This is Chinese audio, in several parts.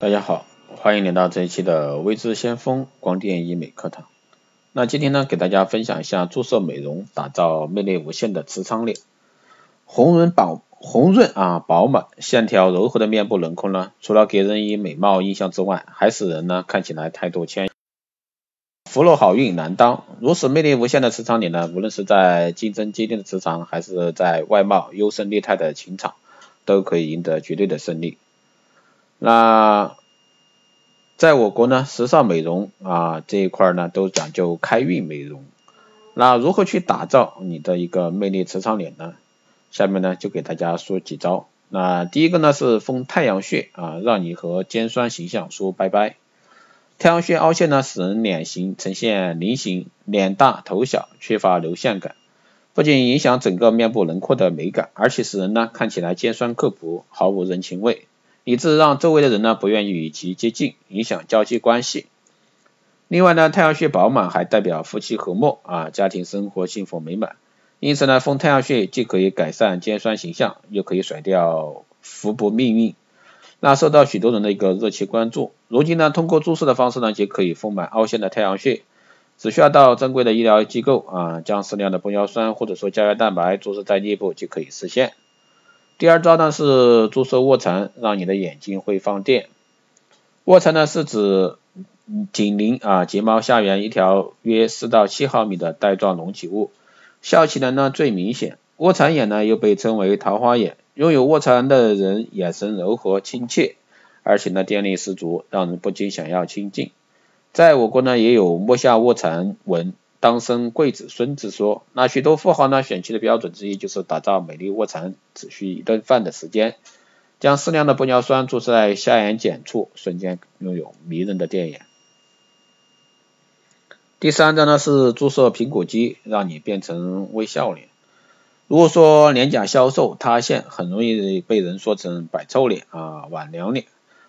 大家好，欢迎来到这一期的微知先锋光电医美课堂。那今天呢，给大家分享一下注射美容，打造魅力无限的磁场脸。红润饱红润啊饱满、线条柔和的面部轮廓呢，除了给人以美貌印象之外，还使人呢看起来态度谦。福禄好运难当，如此魅力无限的磁场脸呢，无论是在竞争激烈的职场，还是在外貌优胜劣汰的情场，都可以赢得绝对的胜利。那在我国呢，时尚美容啊这一块呢都讲究开运美容。那如何去打造你的一个魅力磁场脸呢？下面呢就给大家说几招。那第一个呢是封太阳穴啊，让你和尖酸形象说拜拜。太阳穴凹陷呢，使人脸型呈现菱形，脸大头小，缺乏流线感，不仅影响整个面部轮廓的美感，而且使人呢看起来尖酸刻薄，毫无人情味。以致让周围的人呢不愿意与其接近，影响交际关系。另外呢，太阳穴饱满还代表夫妻和睦啊，家庭生活幸福美满。因此呢，封太阳穴既可以改善尖酸形象，又可以甩掉福薄命运。那受到许多人的一个热切关注。如今呢，通过注射的方式呢，就可以丰满凹陷的太阳穴，只需要到正规的医疗机构啊，将适量的玻尿酸或者说胶原蛋白注射在颞部就可以实现。第二招呢是注射卧蚕，让你的眼睛会放电。卧蚕呢是指紧邻啊睫毛下缘一条约四到七毫米的带状隆起物，笑起来呢最明显。卧蚕眼呢又被称为桃花眼，拥有卧蚕的人眼神柔和亲切，而且呢电力十足，让人不禁想要亲近。在我国呢也有摸下卧蚕纹。当生贵子孙之说，那许多富豪呢选妻的标准之一就是打造美丽卧蚕，只需一顿饭的时间，将适量的玻尿酸注射在下眼睑处，瞬间拥有迷人的电眼。第三招呢是注射苹果肌，让你变成微笑脸。如果说脸颊消瘦塌陷，很容易被人说成摆臭脸啊挽凉脸，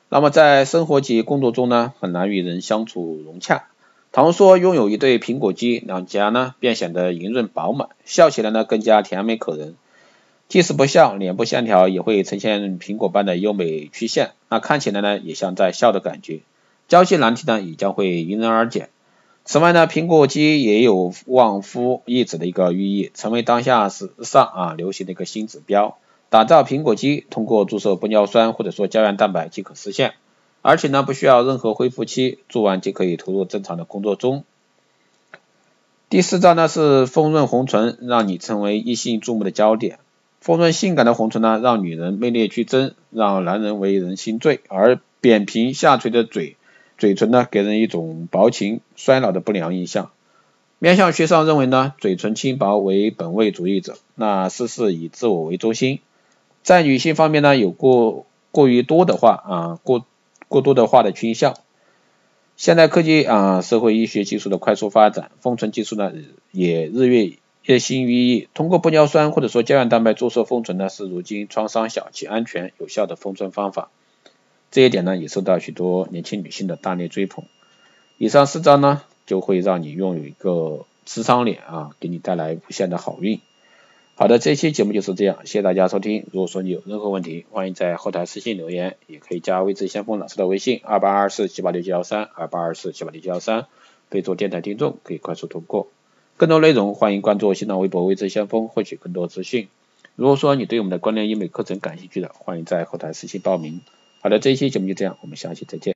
那么在生活及工作中呢，很难与人相处融洽。倘说拥有一对苹果肌，两颊呢便显得莹润饱满，笑起来呢更加甜美可人。即使不笑，脸部线条也会呈现苹果般的优美曲线，那看起来呢也像在笑的感觉。交际难题呢也将会迎刃而解。此外呢，苹果肌也有旺夫益子的一个寓意，成为当下时尚啊流行的一个新指标。打造苹果肌，通过注射玻尿酸或者说胶原蛋白即可实现。而且呢，不需要任何恢复期，做完就可以投入正常的工作中。第四招呢是丰润红唇，让你成为异性注目的焦点。丰润性感的红唇呢，让女人魅力剧增，让男人为人心醉。而扁平下垂的嘴嘴唇呢，给人一种薄情衰老的不良印象。面相学上认为呢，嘴唇轻薄为本位主义者，那事事以自我为中心。在女性方面呢，有过过于多的话啊过。过多的话的倾向。现代科技啊，社会医学技术的快速发展，封存技术呢也日月日新月异。通过玻尿酸或者说胶原蛋白注射封存呢，是如今创伤小且安全有效的封存方法。这一点呢，也受到许多年轻女性的大力追捧。以上四招呢，就会让你拥有一个磁场脸啊，给你带来无限的好运。好的，这期节目就是这样，谢谢大家收听。如果说你有任何问题，欢迎在后台私信留言，也可以加微知先锋老师的微信二八二四七八六七幺三二八二四七八六七幺三，备注电台听众，可以快速通过。更多内容欢迎关注新浪微博微知先锋，获取更多资讯。如果说你对我们的光电医美课程感兴趣的，欢迎在后台私信报名。好的，这一期节目就这样，我们下期再见。